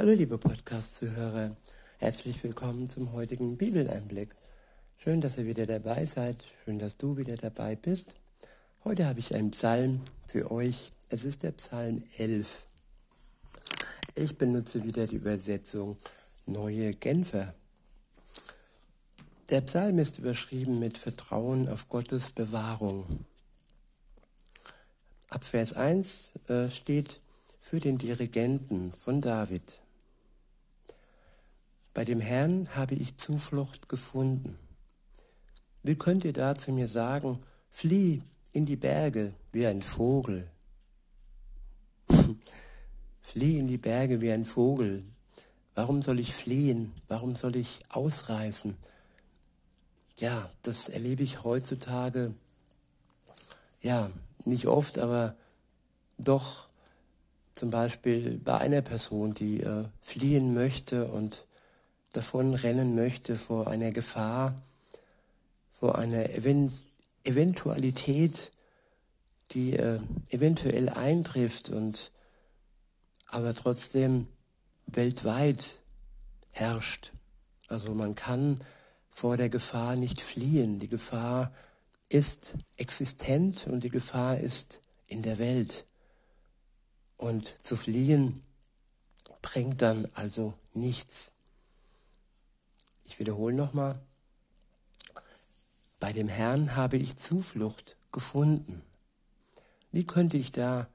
Hallo liebe Podcast-Zuhörer, herzlich willkommen zum heutigen Bibeleinblick. Schön, dass ihr wieder dabei seid, schön, dass du wieder dabei bist. Heute habe ich einen Psalm für euch. Es ist der Psalm 11. Ich benutze wieder die Übersetzung Neue Genfer. Der Psalm ist überschrieben mit Vertrauen auf Gottes Bewahrung. Ab Vers 1 äh, steht für den Dirigenten von David. Bei dem Herrn habe ich Zuflucht gefunden. Wie könnt ihr da zu mir sagen, flieh in die Berge wie ein Vogel? flieh in die Berge wie ein Vogel. Warum soll ich fliehen? Warum soll ich ausreißen? Ja, das erlebe ich heutzutage, ja, nicht oft, aber doch zum Beispiel bei einer Person, die äh, fliehen möchte und davon rennen möchte vor einer Gefahr, vor einer Event Eventualität, die äh, eventuell eintrifft und aber trotzdem weltweit herrscht. Also man kann vor der Gefahr nicht fliehen. Die Gefahr ist existent und die Gefahr ist in der Welt. Und zu fliehen bringt dann also nichts. Ich wiederhole nochmal. Bei dem Herrn habe ich Zuflucht gefunden. Wie könnte ich da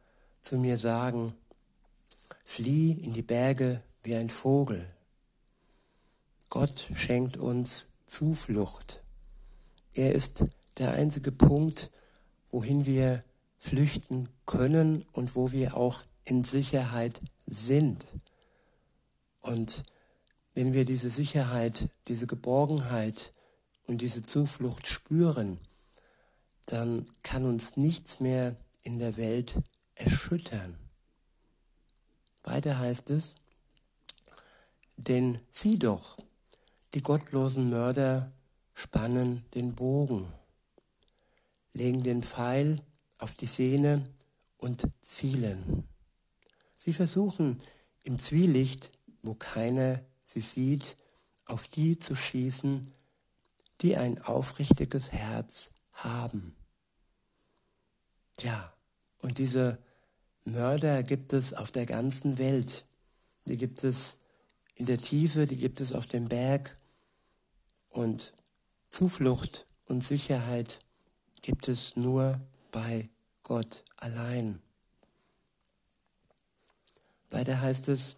zu mir sagen, flieh in die Berge wie ein Vogel. Gott schenkt uns Zuflucht. Er ist der einzige Punkt, wohin wir flüchten können und wo wir auch in Sicherheit sind. Und wenn wir diese Sicherheit, diese Geborgenheit und diese Zuflucht spüren, dann kann uns nichts mehr in der Welt erschüttern. Weiter heißt es, denn sieh doch, die gottlosen Mörder spannen den Bogen, legen den Pfeil auf die Sehne und zielen. Sie versuchen im Zwielicht, wo keiner sie sieht, auf die zu schießen, die ein aufrichtiges Herz haben. Ja, und diese Mörder gibt es auf der ganzen Welt. Die gibt es in der Tiefe, die gibt es auf dem Berg. Und Zuflucht und Sicherheit gibt es nur bei Gott allein. Weiter heißt es,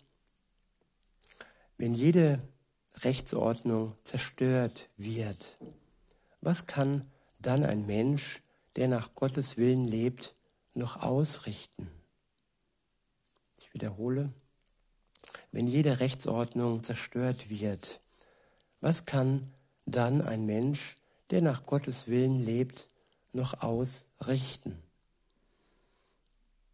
wenn jede Rechtsordnung zerstört wird, was kann dann ein Mensch, der nach Gottes Willen lebt, noch ausrichten? Ich wiederhole, wenn jede Rechtsordnung zerstört wird, was kann dann ein Mensch, der nach Gottes Willen lebt, noch ausrichten?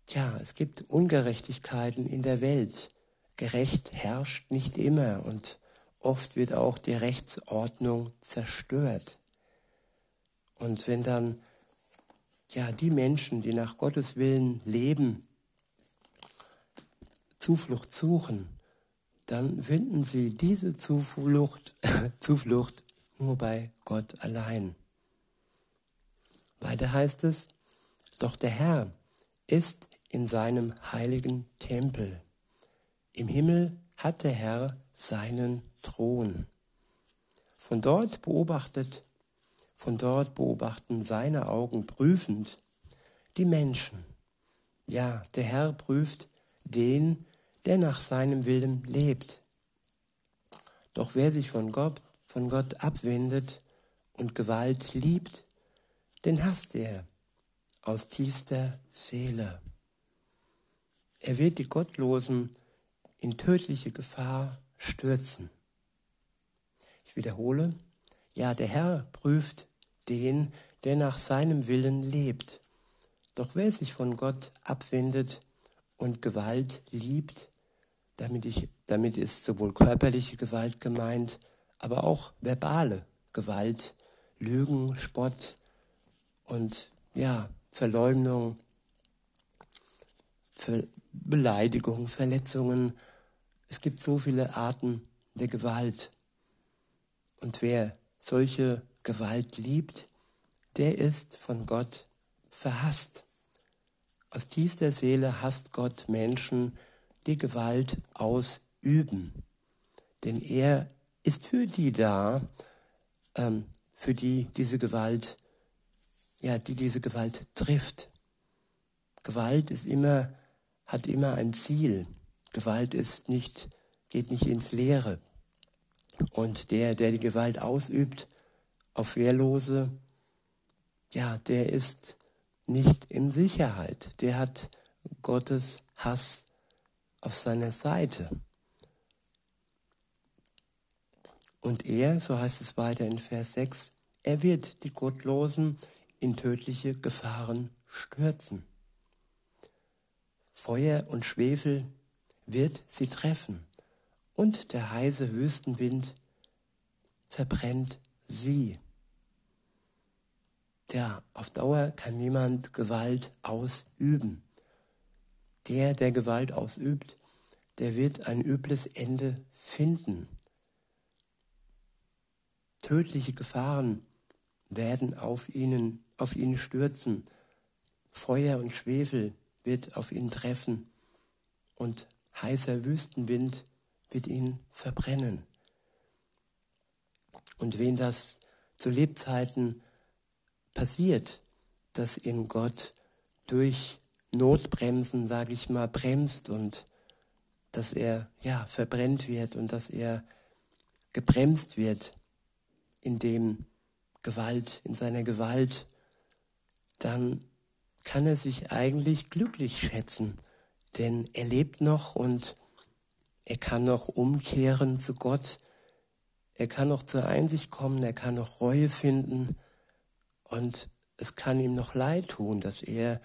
Ja, es gibt Ungerechtigkeiten in der Welt gerecht herrscht nicht immer und oft wird auch die Rechtsordnung zerstört. Und wenn dann ja die Menschen, die nach Gottes Willen leben, Zuflucht suchen, dann finden sie diese Zuflucht, Zuflucht nur bei Gott allein. Weiter heißt es, doch der Herr ist in seinem heiligen Tempel. Im Himmel hat der Herr seinen Thron. Von dort beobachtet, von dort beobachten seine Augen prüfend die Menschen. Ja, der Herr prüft den, der nach seinem Willen lebt. Doch wer sich von Gott, von Gott abwendet und Gewalt liebt, den hasst er aus tiefster Seele. Er wird die Gottlosen in tödliche Gefahr stürzen. Ich wiederhole, ja, der Herr prüft den, der nach seinem Willen lebt. Doch wer sich von Gott abwendet und Gewalt liebt, damit, ich, damit ist sowohl körperliche Gewalt gemeint, aber auch verbale Gewalt, Lügen, Spott und ja, Verleumdung, Ver Beleidigung, Verletzungen, Es gibt so viele Arten der Gewalt. Und wer solche Gewalt liebt, der ist von Gott verhasst. Aus tiefster Seele hasst Gott Menschen, die Gewalt ausüben. Denn er ist für die da, ähm, für die diese Gewalt, ja, die diese Gewalt trifft. Gewalt ist immer, hat immer ein Ziel. Gewalt ist nicht, geht nicht ins Leere. Und der, der die Gewalt ausübt auf Wehrlose, ja, der ist nicht in Sicherheit. Der hat Gottes Hass auf seiner Seite. Und er, so heißt es weiter in Vers 6, er wird die Gottlosen in tödliche Gefahren stürzen. Feuer und Schwefel wird sie treffen, und der heiße Wüstenwind verbrennt sie. Ja, auf Dauer kann niemand Gewalt ausüben. Der, der Gewalt ausübt, der wird ein übles Ende finden. Tödliche Gefahren werden auf ihnen, auf ihn stürzen. Feuer und Schwefel wird auf ihn treffen und heißer Wüstenwind wird ihn verbrennen. Und wen das zu Lebzeiten passiert, dass ihn Gott durch Notbremsen, sage ich mal, bremst und dass er ja verbrennt wird und dass er gebremst wird in dem Gewalt, in seiner Gewalt, dann kann er sich eigentlich glücklich schätzen, denn er lebt noch und er kann noch umkehren zu Gott, er kann noch zur Einsicht kommen, er kann noch Reue finden und es kann ihm noch leid tun, dass er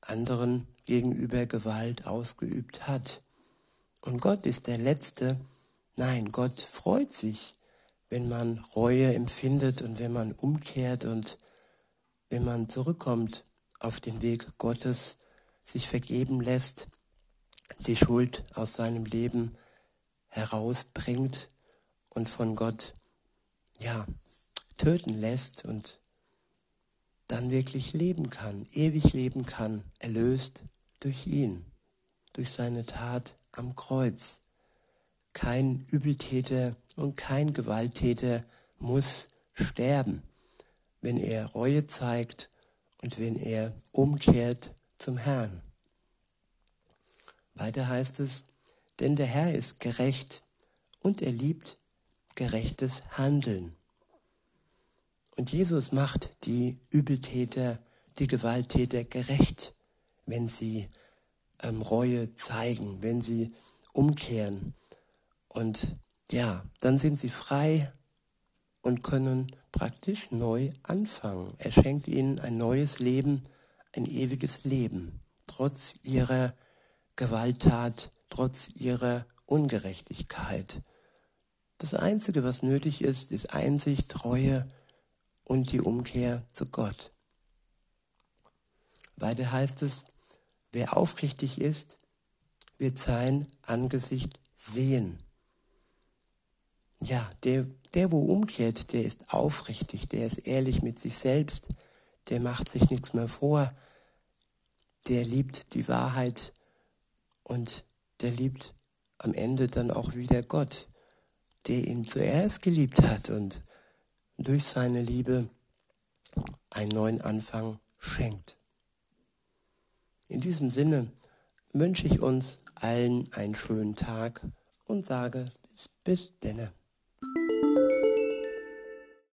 anderen gegenüber Gewalt ausgeübt hat. Und Gott ist der Letzte. Nein, Gott freut sich, wenn man Reue empfindet und wenn man umkehrt und wenn man zurückkommt auf den Weg Gottes, sich vergeben lässt, die Schuld aus seinem Leben herausbringt und von Gott, ja, töten lässt und dann wirklich leben kann, ewig leben kann, erlöst durch ihn, durch seine Tat am Kreuz. Kein Übeltäter und kein Gewalttäter muss sterben, wenn er Reue zeigt und wenn er umkehrt zum Herrn. Weiter heißt es, denn der Herr ist gerecht und er liebt gerechtes Handeln. Und Jesus macht die Übeltäter, die Gewalttäter gerecht, wenn sie ähm, Reue zeigen, wenn sie umkehren. Und ja, dann sind sie frei und können praktisch neu anfangen. Er schenkt ihnen ein neues Leben, ein ewiges Leben, trotz ihrer Gewalttat, trotz ihrer Ungerechtigkeit. Das Einzige, was nötig ist, ist Einsicht, Treue und die Umkehr zu Gott. Weiter heißt es, wer aufrichtig ist, wird sein Angesicht sehen. Ja, der, der wo umkehrt, der ist aufrichtig, der ist ehrlich mit sich selbst, der macht sich nichts mehr vor, der liebt die Wahrheit und der liebt am Ende dann auch wieder Gott, der ihn zuerst geliebt hat und durch seine Liebe einen neuen Anfang schenkt. In diesem Sinne wünsche ich uns allen einen schönen Tag und sage bis, bis denne.